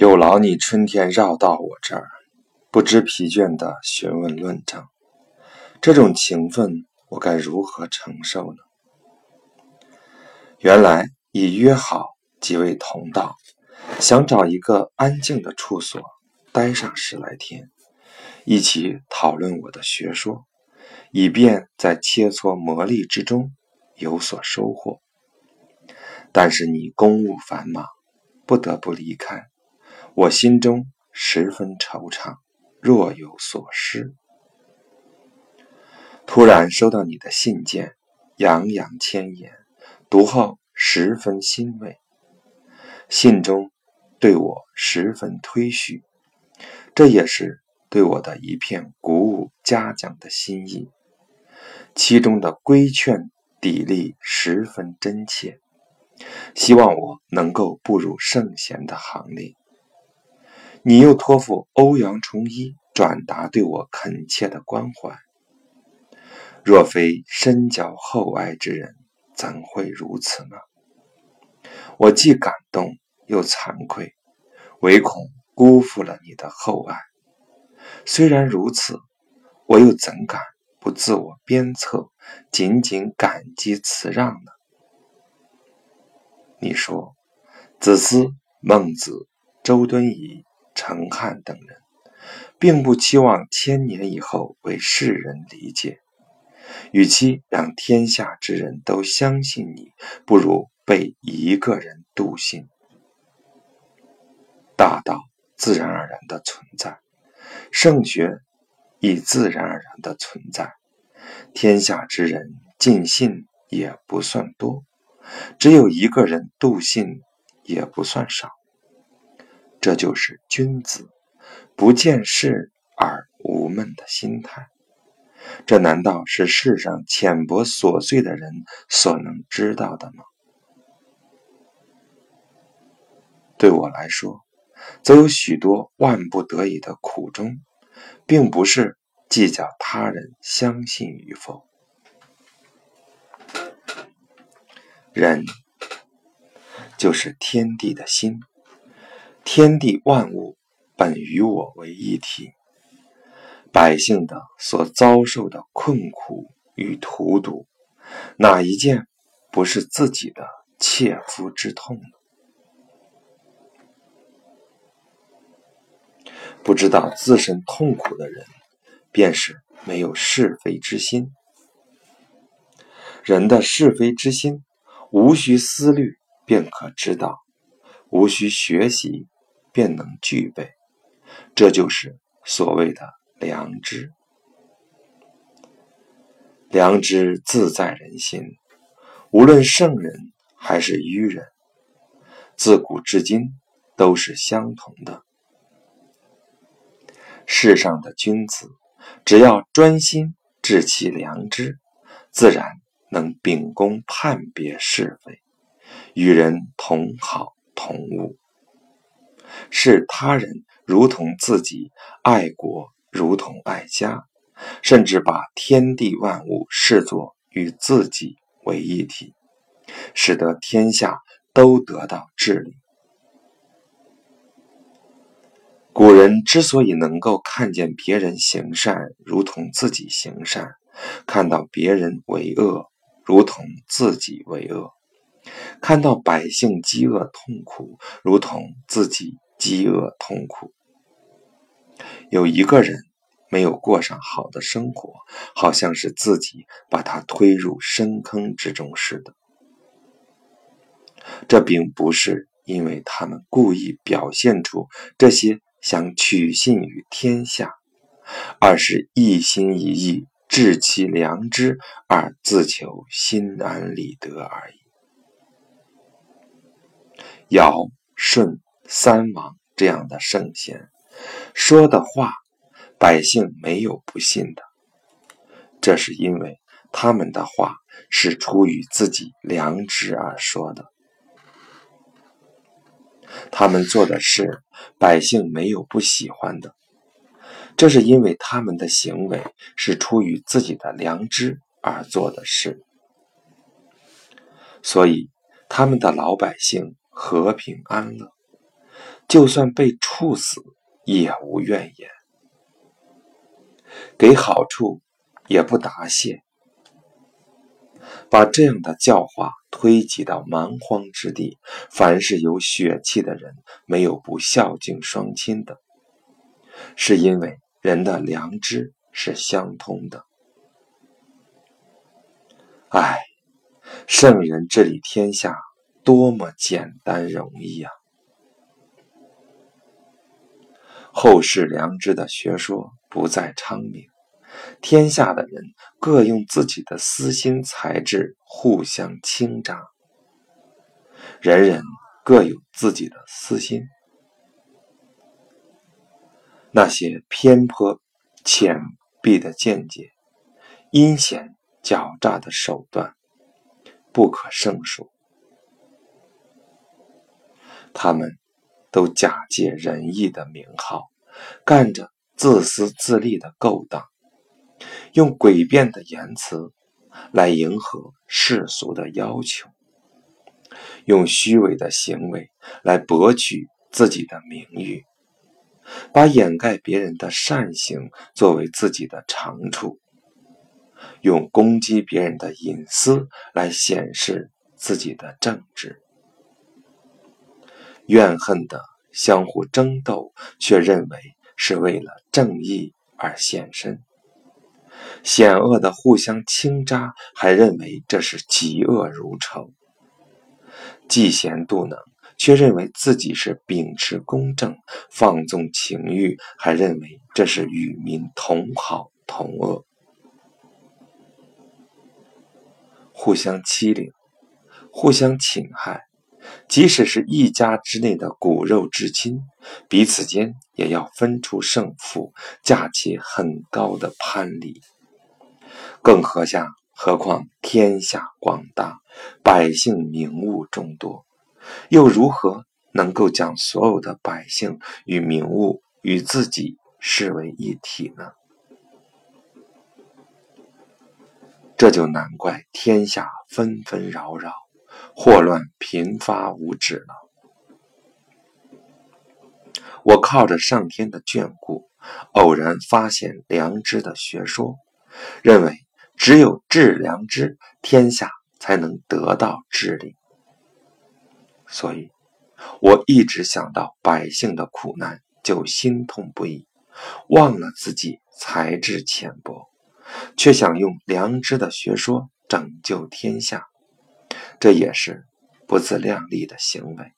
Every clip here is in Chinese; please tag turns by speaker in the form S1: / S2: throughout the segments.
S1: 有劳你春天绕到我这儿，不知疲倦的询问论证，这种情分我该如何承受呢？原来已约好几位同道，想找一个安静的处所，待上十来天，一起讨论我的学说，以便在切磋磨砺之中有所收获。但是你公务繁忙，不得不离开。我心中十分惆怅，若有所失。突然收到你的信件，洋洋千言，读后十分欣慰。信中对我十分推许，这也是对我的一片鼓舞嘉奖的心意。其中的规劝砥砺十分真切，希望我能够步入圣贤的行列。你又托付欧阳崇一转达对我恳切的关怀。若非深交厚爱之人，怎会如此呢？我既感动又惭愧，唯恐辜负了你的厚爱。虽然如此，我又怎敢不自我鞭策，仅仅感激辞让呢？你说，子思、孟子、周敦颐。程汉等人，并不期望千年以后为世人理解。与其让天下之人都相信你，不如被一个人笃信。大道自然而然的存在，圣学亦自然而然的存在。天下之人尽信也不算多，只有一个人笃信也不算少。这就是君子不见事而无闷的心态。这难道是世上浅薄琐碎的人所能知道的吗？对我来说，则有许多万不得已的苦衷，并不是计较他人相信与否。人就是天地的心。天地万物本与我为一体，百姓的所遭受的困苦与荼毒，哪一件不是自己的切肤之痛呢？不知道自身痛苦的人，便是没有是非之心。人的是非之心，无需思虑便可知道，无需学习。便能具备，这就是所谓的良知。良知自在人心，无论圣人还是愚人，自古至今都是相同的。世上的君子，只要专心治其良知，自然能秉公判别是非，与人同好同恶。视他人如同自己，爱国如同爱家，甚至把天地万物视作与自己为一体，使得天下都得到治理。古人之所以能够看见别人行善如同自己行善，看到别人为恶如同自己为恶。看到百姓饥饿痛苦，如同自己饥饿痛苦。有一个人没有过上好的生活，好像是自己把他推入深坑之中似的。这并不是因为他们故意表现出这些想取信于天下，而是一心一意治其良知，而自求心安理得而已。尧、舜、三王这样的圣贤说的话，百姓没有不信的。这是因为他们的话是出于自己良知而说的。他们做的事，百姓没有不喜欢的。这是因为他们的行为是出于自己的良知而做的事。所以，他们的老百姓。和平安乐，就算被处死也无怨言，给好处也不答谢。把这样的教化推及到蛮荒之地，凡是有血气的人，没有不孝敬双亲的，是因为人的良知是相通的。唉，圣人治理天下，多么简单容易啊！后世良知的学说不再昌明。天下的人各用自己的私心才智互相倾轧，人人各有自己的私心。那些偏颇、浅鄙的见解、阴险狡诈的手段，不可胜数。他们都假借仁义的名号，干着自私自利的勾当。用诡辩的言辞来迎合世俗的要求，用虚伪的行为来博取自己的名誉，把掩盖别人的善行作为自己的长处，用攻击别人的隐私来显示自己的正直，怨恨的相互争斗，却认为是为了正义而献身。险恶的互相倾轧，还认为这是嫉恶如仇；嫉贤妒能，却认为自己是秉持公正；放纵情欲，还认为这是与民同好同恶；互相欺凌，互相侵害，即使是一家之内的骨肉至亲，彼此间也要分出胜负，架起很高的攀篱。更何下？何况天下广大，百姓名物众多，又如何能够将所有的百姓与名物与自己视为一体呢？这就难怪天下纷纷扰扰，祸乱频发无止了。我靠着上天的眷顾，偶然发现良知的学说，认为。只有治良知，天下才能得到治理。所以，我一直想到百姓的苦难，就心痛不已，忘了自己才智浅薄，却想用良知的学说拯救天下，这也是不自量力的行为。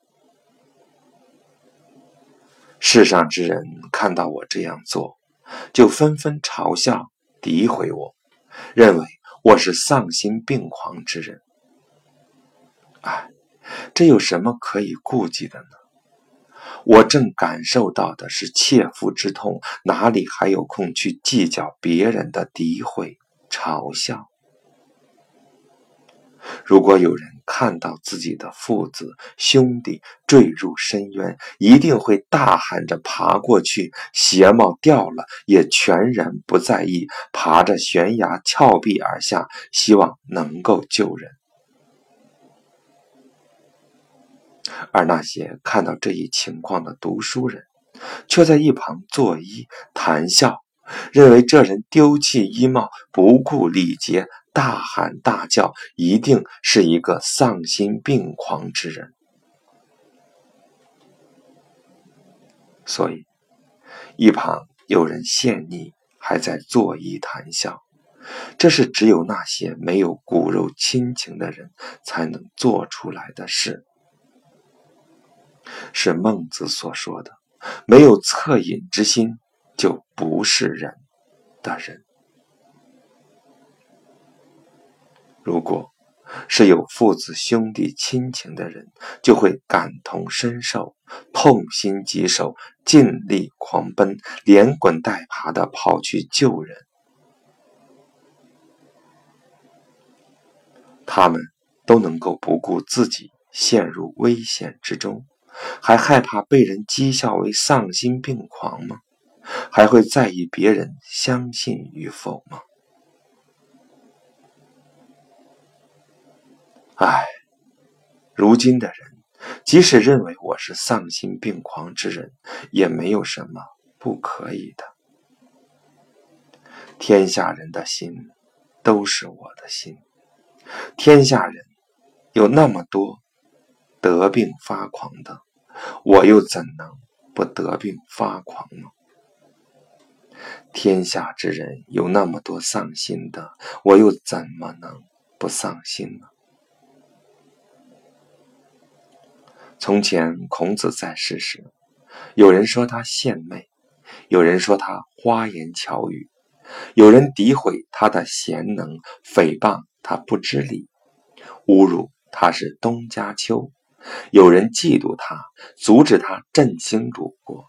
S1: 世上之人看到我这样做，就纷纷嘲笑、诋毁我。认为我是丧心病狂之人，哎，这有什么可以顾忌的呢？我正感受到的是切肤之痛，哪里还有空去计较别人的诋毁、嘲笑？如果有人看到自己的父子兄弟坠入深渊，一定会大喊着爬过去，鞋帽掉了也全然不在意，爬着悬崖峭壁而下，希望能够救人。而那些看到这一情况的读书人，却在一旁作揖谈笑，认为这人丢弃衣帽，不顾礼节。大喊大叫，一定是一个丧心病狂之人。所以，一旁有人陷溺，还在作揖谈笑，这是只有那些没有骨肉亲情的人才能做出来的事。是孟子所说的：“没有恻隐之心，就不是人的人。”如果是有父子兄弟亲情的人，就会感同身受，痛心疾首，尽力狂奔，连滚带爬的跑去救人。他们都能够不顾自己陷入危险之中，还害怕被人讥笑为丧心病狂吗？还会在意别人相信与否吗？唉，如今的人即使认为我是丧心病狂之人，也没有什么不可以的。天下人的心都是我的心，天下人有那么多得病发狂的，我又怎能不得病发狂呢？天下之人有那么多丧心的，我又怎么能不丧心呢？从前孔子在世时，有人说他献媚，有人说他花言巧语，有人诋毁他的贤能，诽谤他不知礼，侮辱他是东家丘；有人嫉妒他，阻止他振兴鲁国；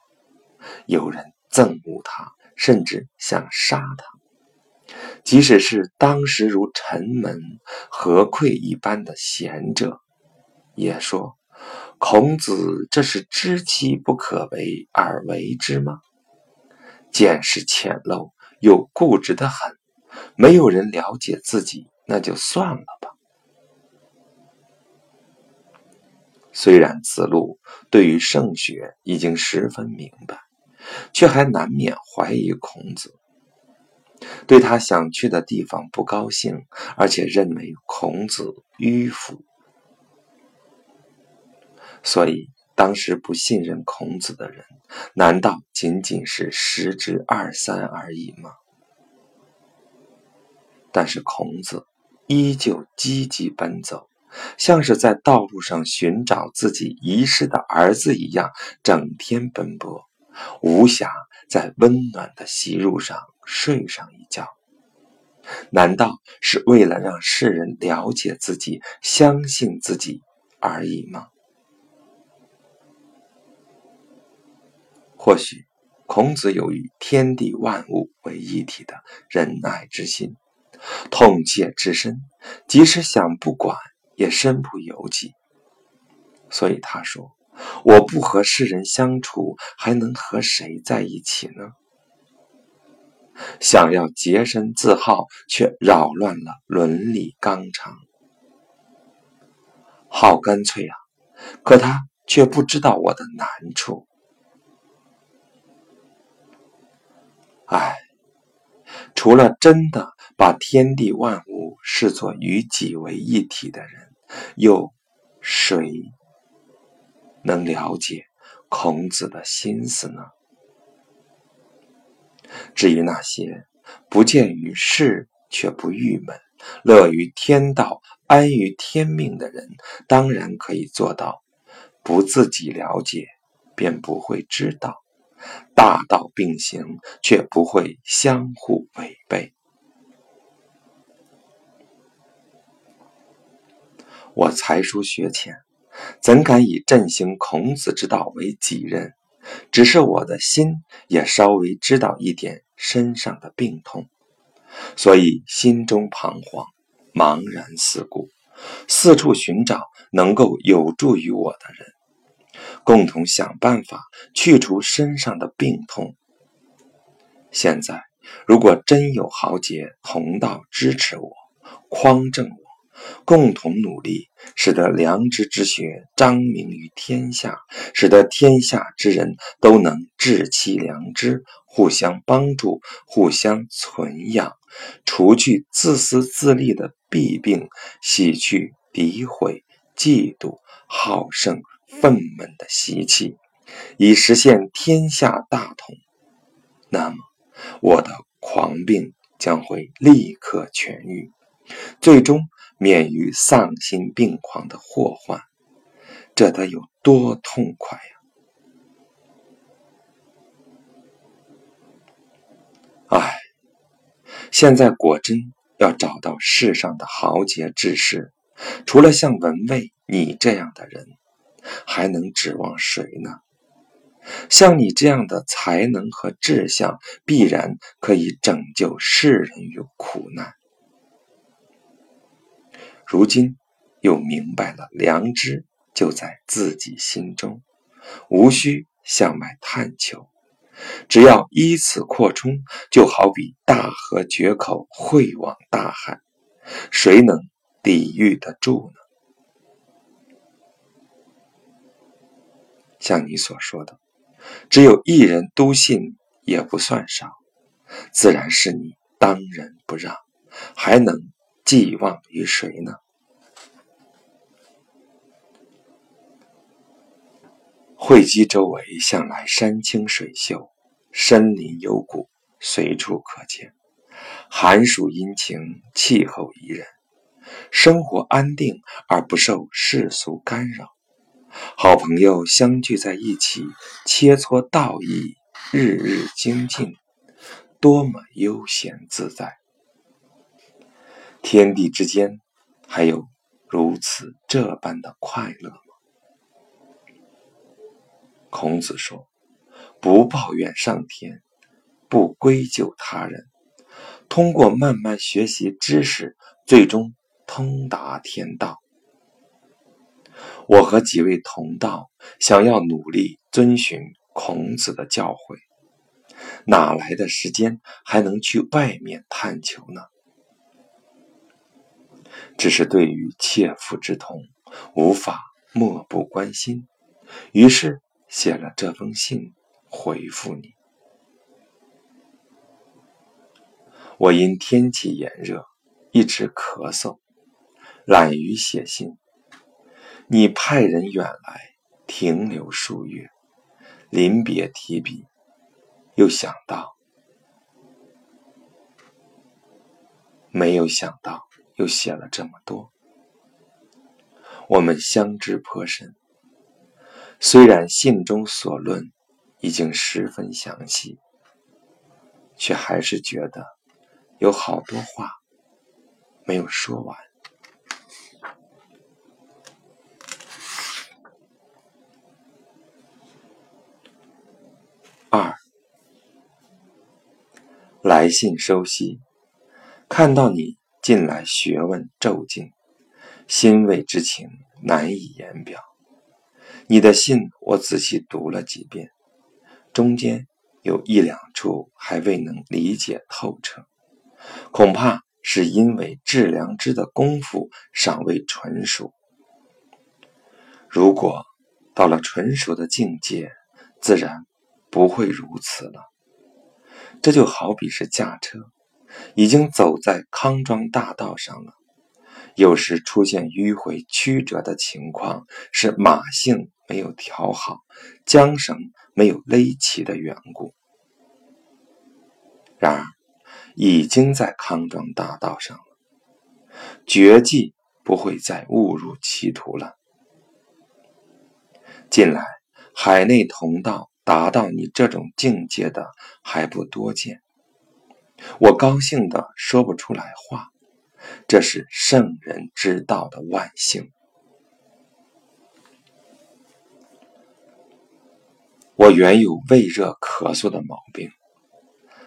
S1: 有人憎恶他。甚至想杀他，即使是当时如臣门何愧一般的贤者，也说：“孔子这是知其不可为而为之吗？见识浅陋又固执的很，没有人了解自己，那就算了吧。”虽然子路对于圣学已经十分明白。却还难免怀疑孔子，对他想去的地方不高兴，而且认为孔子迂腐。所以当时不信任孔子的人，难道仅仅是十之二三而已吗？但是孔子依旧积极奔走，像是在道路上寻找自己遗失的儿子一样，整天奔波。无暇在温暖的席褥上睡上一觉，难道是为了让世人了解自己、相信自己而已吗？或许，孔子有与天地万物为一体的仁爱之心，痛切至深，即使想不管，也身不由己。所以他说。我不和世人相处，还能和谁在一起呢？想要洁身自好，却扰乱了伦理纲常。好干脆啊！可他却不知道我的难处。唉，除了真的把天地万物视作与己为一体的人，又谁？能了解孔子的心思呢？至于那些不见于世却不郁闷、乐于天道、安于天命的人，当然可以做到不自己了解，便不会知道大道并行，却不会相互违背。我才疏学浅。怎敢以振兴孔子之道为己任？只是我的心也稍微知道一点身上的病痛，所以心中彷徨，茫然四顾，四处寻找能够有助于我的人，共同想办法去除身上的病痛。现在，如果真有豪杰同道支持我，匡正我。共同努力，使得良知之学彰明于天下，使得天下之人都能治其良知，互相帮助，互相存养，除去自私自利的弊病，洗去诋毁、嫉妒、好胜、愤懑的习气，以实现天下大同。那么，我的狂病将会立刻痊愈，最终。免于丧心病狂的祸患，这得有多痛快呀！唉，现在果真要找到世上的豪杰志士，除了像文卫你这样的人，还能指望谁呢？像你这样的才能和志向，必然可以拯救世人于苦难。如今又明白了，良知就在自己心中，无需向外探求，只要依此扩充，就好比大河决口汇往大海，谁能抵御得住呢？像你所说的，只有一人笃信也不算少，自然是你当仁不让，还能寄望于谁呢？会稽周围向来山清水秀，深林幽谷随处可见，寒暑阴晴，气候宜人，生活安定而不受世俗干扰。好朋友相聚在一起，切磋道义，日日精进，多么悠闲自在！天地之间，还有如此这般的快乐吗？孔子说：“不抱怨上天，不归咎他人，通过慢慢学习知识，最终通达天道。”我和几位同道想要努力遵循孔子的教诲，哪来的时间还能去外面探求呢？只是对于切肤之痛，无法漠不关心，于是写了这封信回复你。我因天气炎热，一直咳嗽，懒于写信。你派人远来停留数月，临别提笔，又想到，没有想到又写了这么多。我们相知颇深，虽然信中所论已经十分详细，却还是觉得有好多话没有说完。二，来信收悉，看到你近来学问骤进，欣慰之情难以言表。你的信我仔细读了几遍，中间有一两处还未能理解透彻，恐怕是因为致良知的功夫尚未纯熟。如果到了纯熟的境界，自然。不会如此了。这就好比是驾车，已经走在康庄大道上了，有时出现迂回曲折的情况，是马性没有调好，缰绳没有勒齐的缘故。然而，已经在康庄大道上了，绝技不会再误入歧途了。近来海内同道。达到你这种境界的还不多见，我高兴的说不出来话。这是圣人之道的万幸。我原有胃热咳嗽的毛病，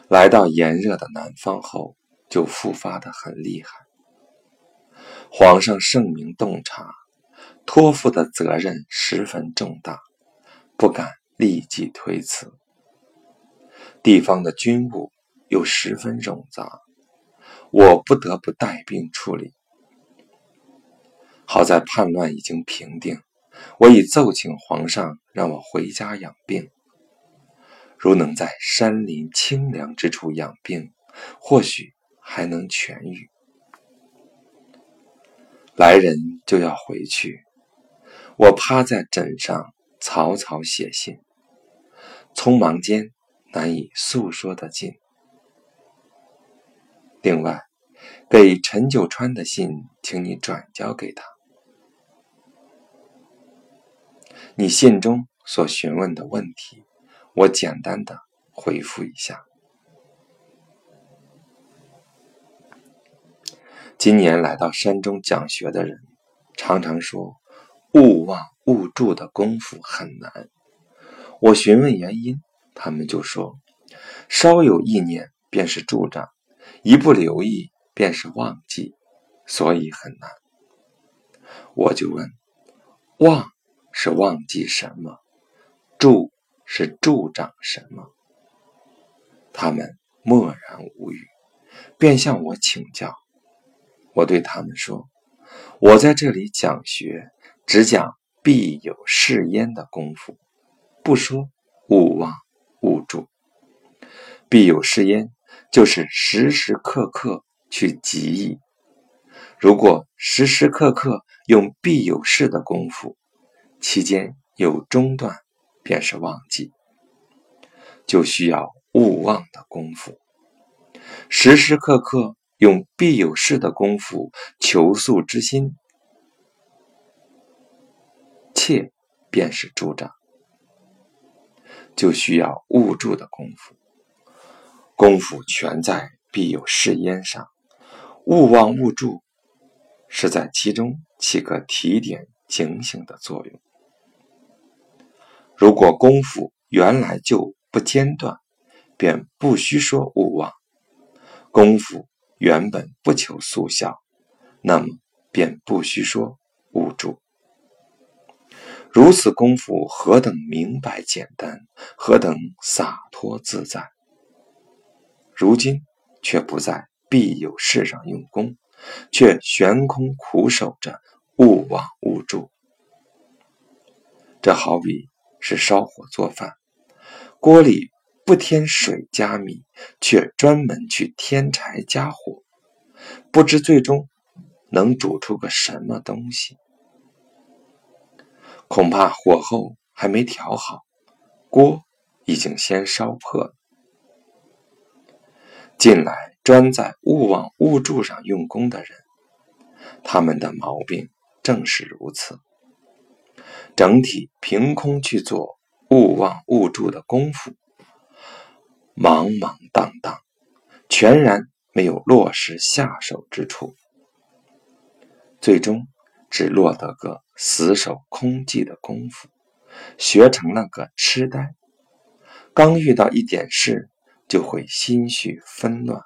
S1: 来到炎热的南方后就复发的很厉害。皇上圣明洞察，托付的责任十分重大，不敢。立即推辞。地方的军务又十分冗杂，我不得不带兵处理。好在叛乱已经平定，我已奏请皇上让我回家养病。如能在山林清凉之处养病，或许还能痊愈。来人就要回去，我趴在枕上草草写信。匆忙间难以诉说的尽。另外，给陈九川的信，请你转交给他。你信中所询问的问题，我简单的回复一下。今年来到山中讲学的人，常常说“勿忘勿助”的功夫很难。我询问原因，他们就说：“稍有意念便是助长，一不留意便是忘记，所以很难。”我就问：“忘是忘记什么？助是助长什么？”他们默然无语，便向我请教。我对他们说：“我在这里讲学，只讲必有是焉的功夫。”不说勿忘勿助。必有是焉，就是时时刻刻去极意。如果时时刻刻用必有事的功夫，期间有中断，便是忘记，就需要勿忘的功夫。时时刻刻用必有事的功夫求速之心，切便是助长，就需要悟住的功夫。功夫全在必有是焉上，勿忘勿助，是在其中起个提点警醒的作用。如果功夫原来就不间断，便不需说勿忘；功夫原本不求速效，那么便不需说勿助。如此功夫何等明白简单，何等洒脱自在！如今却不在必有事上用功，却悬空苦守着勿忘勿助。这好比是烧火做饭，锅里不添水加米，却专门去添柴加火，不知最终能煮出个什么东西。恐怕火候还没调好，锅已经先烧破了。近来专在勿忘勿助上用功的人，他们的毛病正是如此。整体凭空去做勿忘勿助的功夫，茫茫荡荡，全然没有落实下手之处，最终只落得个死守空寂的功夫，学成了个痴呆。刚遇到一点事。就会心绪纷乱，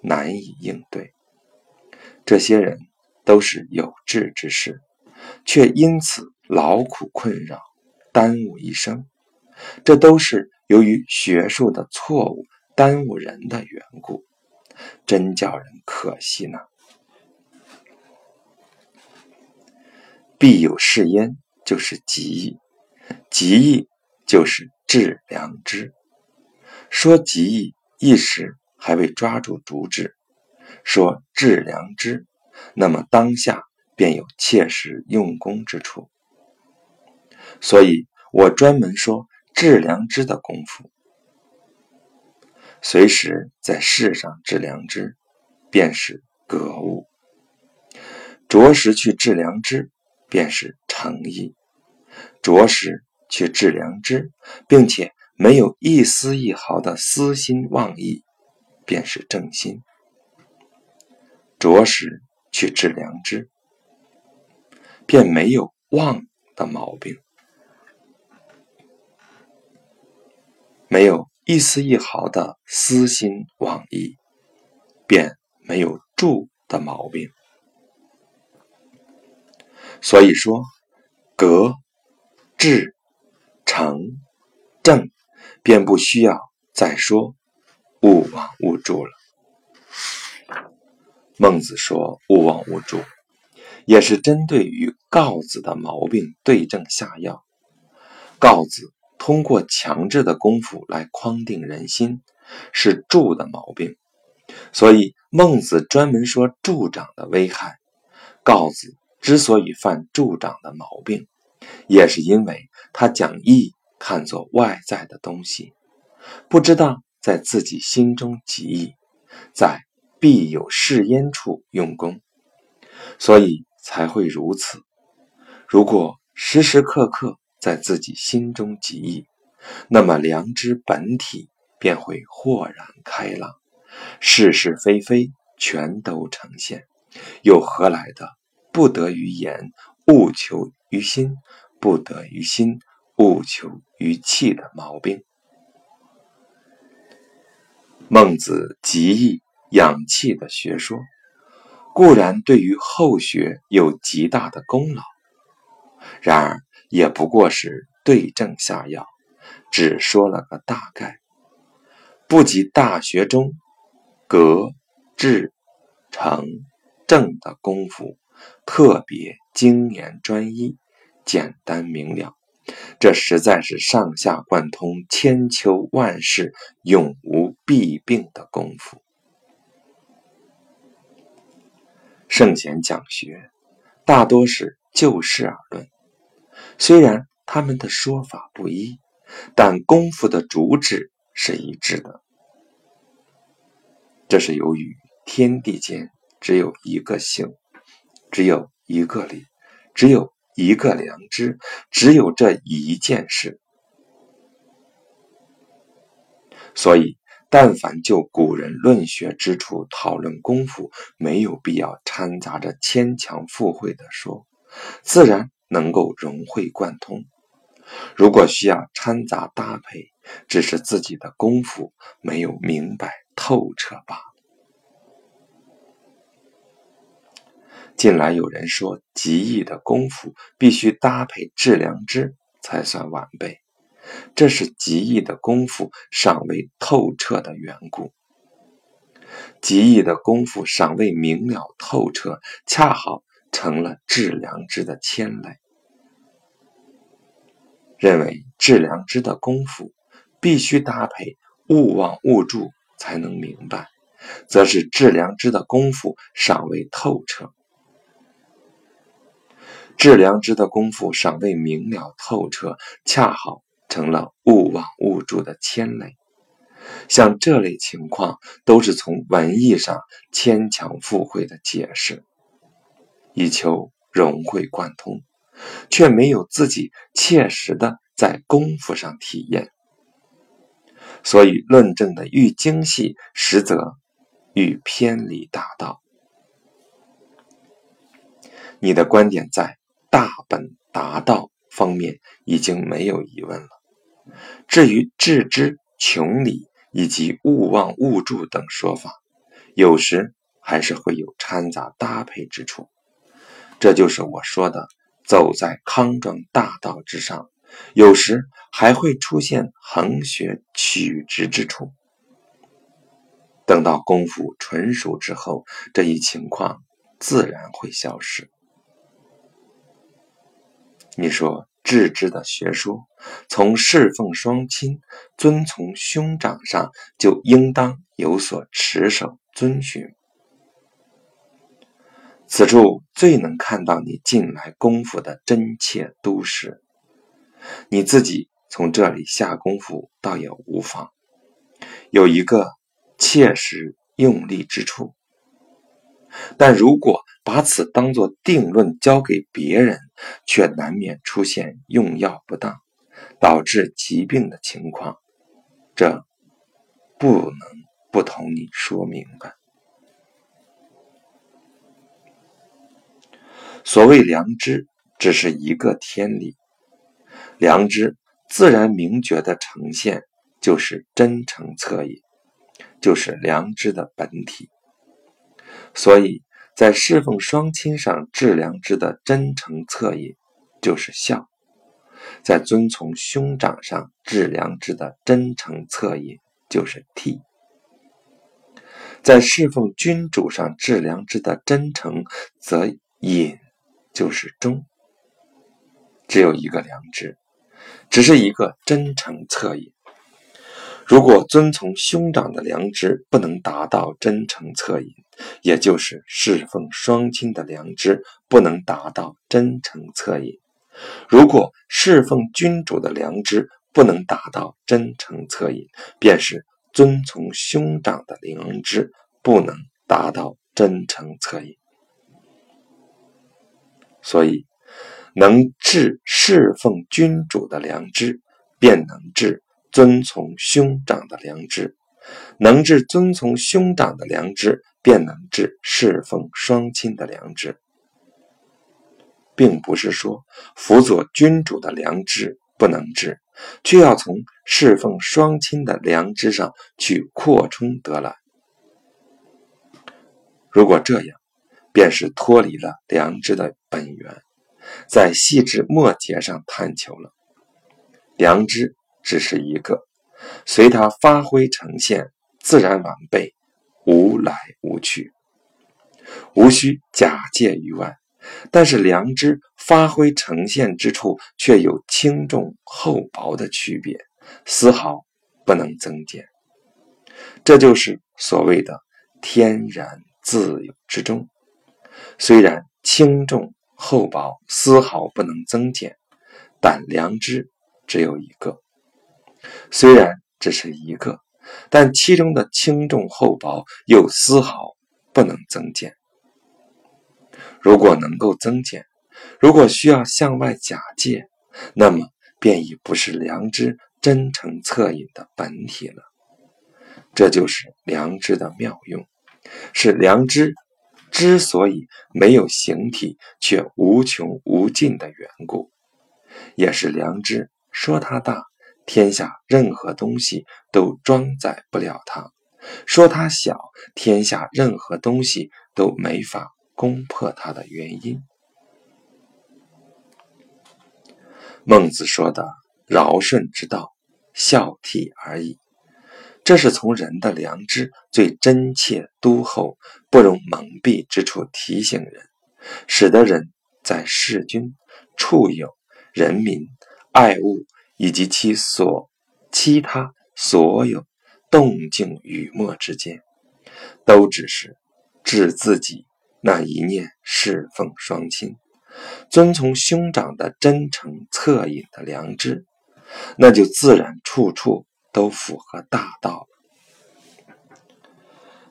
S1: 难以应对。这些人都是有志之士，却因此劳苦困扰，耽误一生。这都是由于学术的错误耽误人的缘故，真叫人可惜呢。必有是焉，就是极意；极意就是致良知。说极意一时还未抓住主旨，说致良知，那么当下便有切实用功之处。所以我专门说致良知的功夫，随时在世上致良知，便是格物；着实去致良知，便是诚意；着实去致良知，并且。没有一丝一毫的私心妄意，便是正心。着实去治良知，便没有妄的毛病；没有一丝一毫的私心妄意，便没有住的毛病。所以说，格、致、诚、正。便不需要再说勿忘勿助了。孟子说勿忘勿助，也是针对于告子的毛病对症下药。告子通过强制的功夫来框定人心，是助的毛病，所以孟子专门说助长的危害。告子之所以犯助长的毛病，也是因为他讲义。看作外在的东西，不知道在自己心中极义，在必有是焉处用功，所以才会如此。如果时时刻刻在自己心中极义，那么良知本体便会豁然开朗，是是非非全都呈现，又何来的不得于言，勿求于心，不得于心？务求于气的毛病。孟子极意养气的学说，固然对于后学有极大的功劳，然而也不过是对症下药，只说了个大概，不及大学中格、致、诚、正的功夫特别精严专一、简单明了。这实在是上下贯通、千秋万世、永无弊病的功夫。圣贤讲学，大多是就事而论，虽然他们的说法不一，但功夫的主旨是一致的。这是由于天地间只有一个性，只有一个理，只有一个良知，只有这一件事。所以，但凡就古人论学之处讨论功夫，没有必要掺杂着牵强附会的说，自然能够融会贯通。如果需要掺杂搭配，只是自己的功夫没有明白。透彻罢了。近来有人说，极易的功夫必须搭配致良知才算完备，这是极易的功夫尚未透彻的缘故。极易的功夫尚未明了透彻，恰好成了致良知的牵累。认为致良知的功夫必须搭配勿忘勿助。才能明白，则是致良知的功夫尚未透彻。致良知的功夫尚未明了透彻，恰好成了勿忘勿助的牵累。像这类情况，都是从文艺上牵强附会的解释，以求融会贯通，却没有自己切实的在功夫上体验。所以，论证的愈精细，实则愈偏离大道。你的观点在大本达道方面已经没有疑问了。至于致知、穷理以及勿忘勿助等说法，有时还是会有掺杂搭配之处。这就是我说的，走在康庄大道之上。有时还会出现横学曲直之处。等到功夫纯熟之后，这一情况自然会消失。你说智知的学说，从侍奉双亲、遵从兄长上，就应当有所持守遵循。此处最能看到你近来功夫的真切都市。你自己从这里下功夫倒也无妨，有一个切实用力之处。但如果把此当作定论交给别人，却难免出现用药不当，导致疾病的情况。这不能不同你说明白。所谓良知，只是一个天理。良知自然明觉的呈现，就是真诚恻隐，就是良知的本体。所以在侍奉双亲上致良知的真诚恻隐，就是孝；在遵从兄长上致良知的真诚恻隐，就是悌；在侍奉君主上致良知的真诚则隐，就是忠。只有一个良知。只是一个真诚恻隐。如果遵从兄长的良知不能达到真诚恻隐，也就是侍奉双亲的良知不能达到真诚恻隐；如果侍奉君主的良知不能达到真诚恻隐，便是遵从兄长的良知不能达到真诚恻隐。所以。能治侍奉君主的良知，便能治遵从兄长的良知；能治遵从兄长的良知，便能治侍奉双亲的良知。并不是说辅佐君主的良知不能治，却要从侍奉双亲的良知上去扩充得来。如果这样，便是脱离了良知的本源。在细枝末节上探求了，良知只是一个，随它发挥呈现，自然完备，无来无去，无需假借于外，但是良知发挥呈现之处却有轻重厚薄的区别，丝毫不能增减。这就是所谓的天然自有之中。虽然轻重厚薄丝毫不能增减，但良知只有一个。虽然只是一个，但其中的轻重厚薄又丝毫不能增减。如果能够增减，如果需要向外假借，那么便已不是良知真诚恻隐的本体了。这就是良知的妙用，是良知之所以没有形体却无穷无尽的缘故，也是良知说它大，天下任何东西都装载不了它；说它小，天下任何东西都没法攻破它的原因。孟子说的“尧舜之道，孝悌而已”。这是从人的良知最真切、笃厚、不容蒙蔽之处提醒人，使得人在事君、处友、人民、爱物以及其所其他所有动静语默之间，都只是治自己那一念侍奉双亲，遵从兄长的真诚恻隐的良知，那就自然处处。都符合大道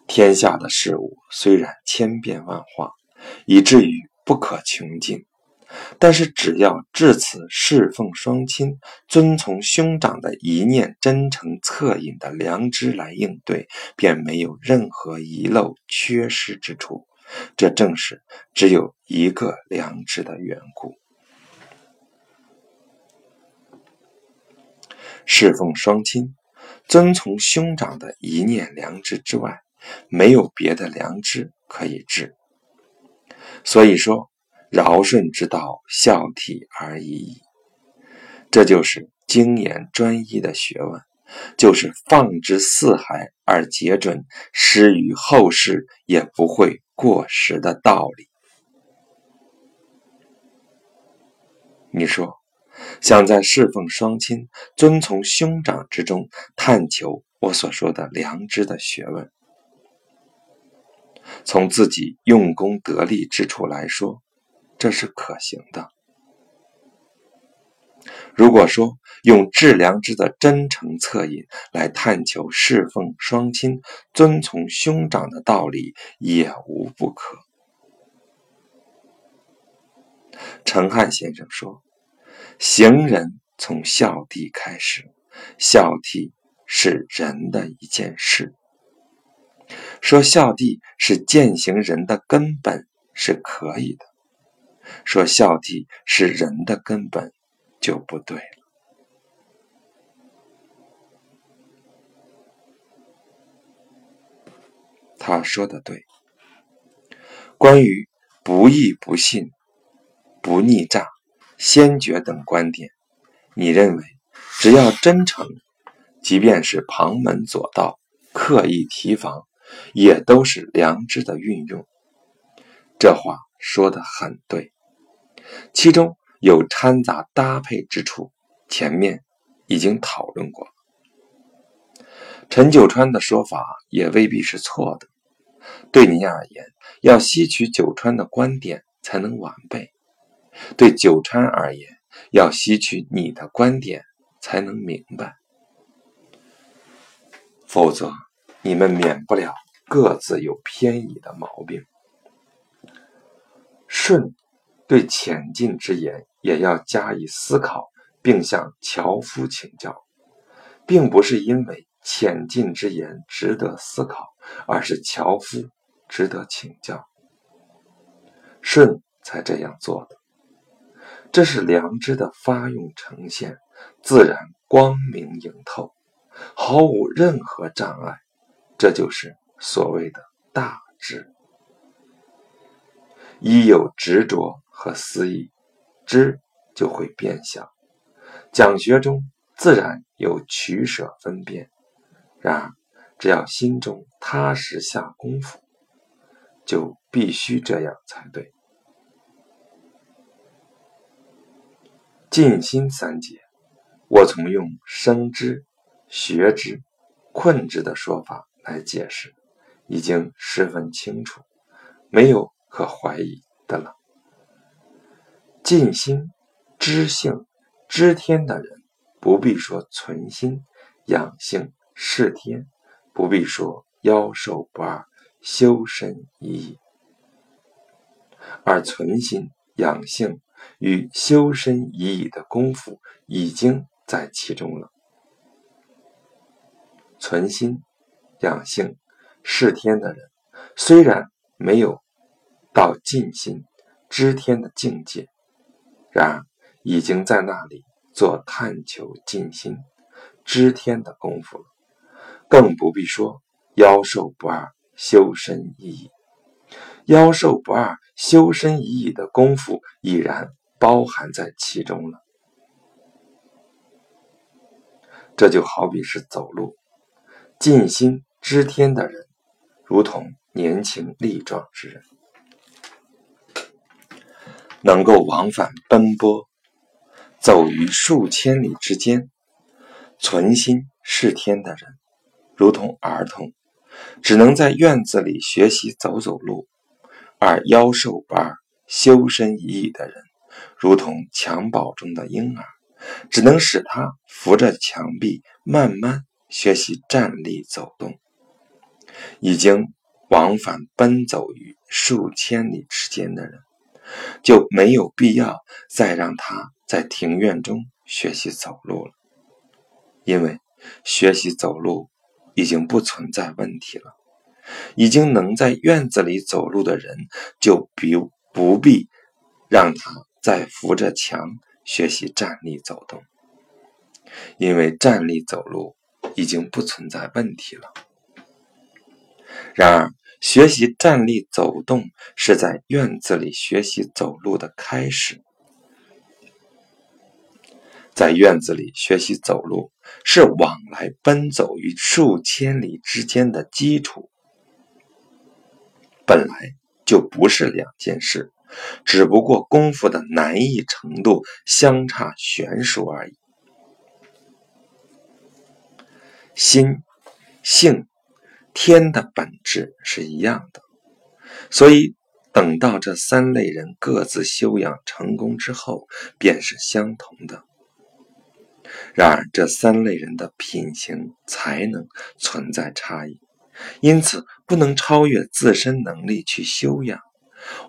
S1: 天下的事物虽然千变万化，以至于不可穷尽，但是只要至此侍奉双亲、遵从兄长的一念真诚恻隐的良知来应对，便没有任何遗漏缺失之处。这正是只有一个良知的缘故。侍奉双亲，遵从兄长的一念良知之外，没有别的良知可以治。所以说，尧舜之道，孝悌而已矣。这就是精严专一的学问，就是放之四海而皆准，施于后世也不会过时的道理。你说？想在侍奉双亲、遵从兄长之中探求我所说的良知的学问，从自己用功得力之处来说，这是可行的。如果说用致良知的真诚恻隐来探求侍奉双亲、遵从兄长的道理，也无不可。陈汉先生说。行人从孝悌开始，孝悌是人的一件事。说孝悌是践行人的根本是可以的，说孝悌是人的根本就不对。他说的对。关于不义不信、不逆诈。先觉等观点，你认为只要真诚，即便是旁门左道、刻意提防，也都是良知的运用。这话说的很对，其中有掺杂搭配之处，前面已经讨论过。陈九川的说法也未必是错的。对您而言，要吸取九川的观点才能完备。对九川而言，要吸取你的观点才能明白，否则你们免不了各自有偏移的毛病。舜对浅近之言也要加以思考，并向樵夫请教，并不是因为浅近之言值得思考，而是樵夫值得请教，舜才这样做的。这是良知的发用呈现，自然光明莹透，毫无任何障碍。这就是所谓的大智。一有执着和私意，知就会变小。讲学中自然有取舍分辨，然而只要心中踏实下功夫，就必须这样才对。静心三节，我从用生之、学之、困之的说法来解释，已经十分清楚，没有可怀疑的了。尽心、知性、知天的人，不必说存心、养性、视天，不必说妖兽不二、修身一意，而存心、养性。与修身已矣的功夫已经在其中了。存心养性视天的人，虽然没有到尽心知天的境界，然而已经在那里做探求尽心知天的功夫了，更不必说妖兽不二、修身已矣。妖兽不二、修身已矣的功夫已然。包含在其中了。这就好比是走路，尽心知天的人，如同年轻力壮之人，能够往返奔波，走于数千里之间；存心是天的人，如同儿童，只能在院子里学习走走路；而妖寿不二、修身已矣的人。如同襁褓中的婴儿，只能使他扶着墙壁慢慢学习站立走动。已经往返奔走于数千里之间的人，就没有必要再让他在庭院中学习走路了，因为学习走路已经不存在问题了。已经能在院子里走路的人，就比不必让他。再扶着墙学习站立走动，因为站立走路已经不存在问题了。然而，学习站立走动是在院子里学习走路的开始，在院子里学习走路是往来奔走于数千里之间的基础，本来就不是两件事。只不过功夫的难易程度相差悬殊而已。心、性、天的本质是一样的，所以等到这三类人各自修养成功之后，便是相同的。然而，这三类人的品行、才能存在差异，因此不能超越自身能力去修养。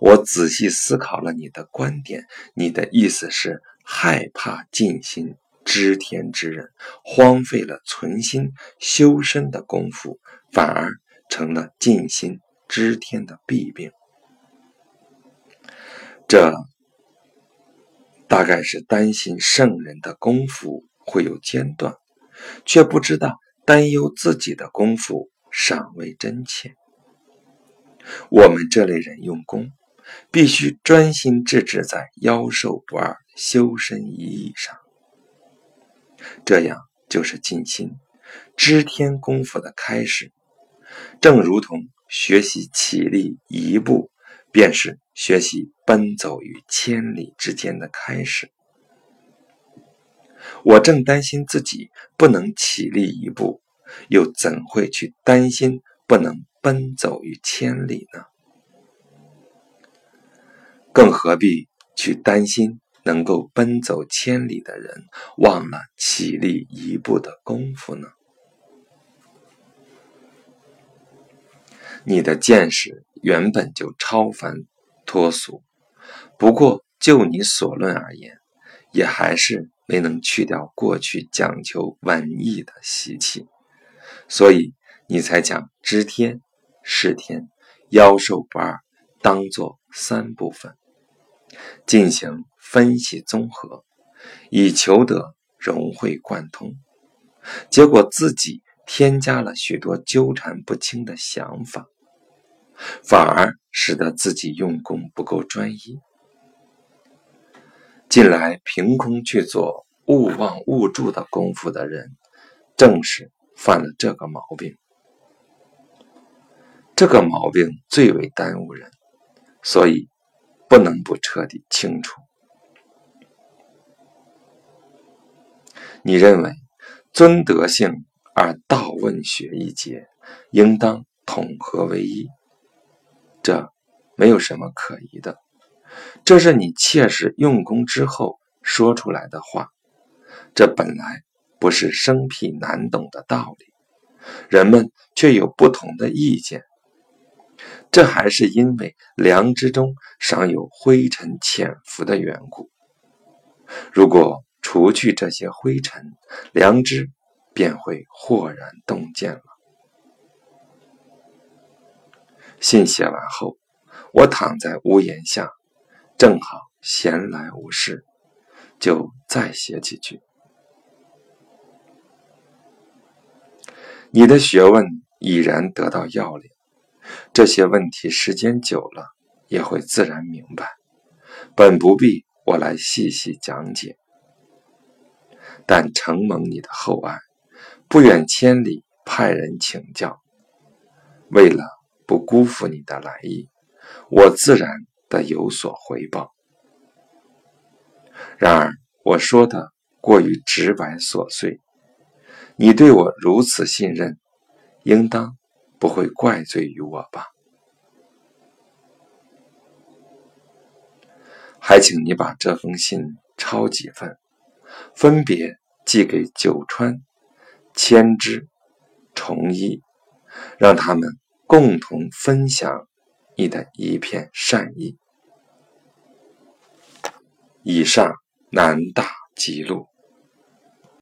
S1: 我仔细思考了你的观点，你的意思是害怕尽心知天之人荒废了存心修身的功夫，反而成了尽心知天的弊病。这大概是担心圣人的功夫会有间断，却不知道担忧自己的功夫尚未真切。我们这类人用功，必须专心致志在妖兽不二、修身一义上，这样就是尽心知天功夫的开始。正如同学习起立一步，便是学习奔走于千里之间的开始。我正担心自己不能起立一步，又怎会去担心不能？奔走于千里呢，更何必去担心能够奔走千里的人忘了起立一步的功夫呢？你的见识原本就超凡脱俗，不过就你所论而言，也还是没能去掉过去讲求文艺的习气，所以你才讲知天。视天、妖寿不二，当作三部分进行分析综合，以求得融会贯通。结果自己添加了许多纠缠不清的想法，反而使得自己用功不够专一。近来凭空去做勿忘勿助的功夫的人，正是犯了这个毛病。这个毛病最为耽误人，所以不能不彻底清除。你认为尊德性而道问学一节，应当统合为一，这没有什么可疑的。这是你切实用功之后说出来的话，这本来不是生僻难懂的道理，人们却有不同的意见。这还是因为良知中尚有灰尘潜伏的缘故。如果除去这些灰尘，良知便会豁然洞见了。信写完后，我躺在屋檐下，正好闲来无事，就再写几句。你的学问已然得到要领。这些问题时间久了也会自然明白，本不必我来细细讲解。但承蒙你的厚爱，不远千里派人请教，为了不辜负你的来意，我自然得有所回报。然而我说的过于直白琐碎，你对我如此信任，应当。不会怪罪于我吧？还请你把这封信抄几份，分别寄给九川、千枝、崇一，让他们共同分享你的一片善意。以上南大吉路。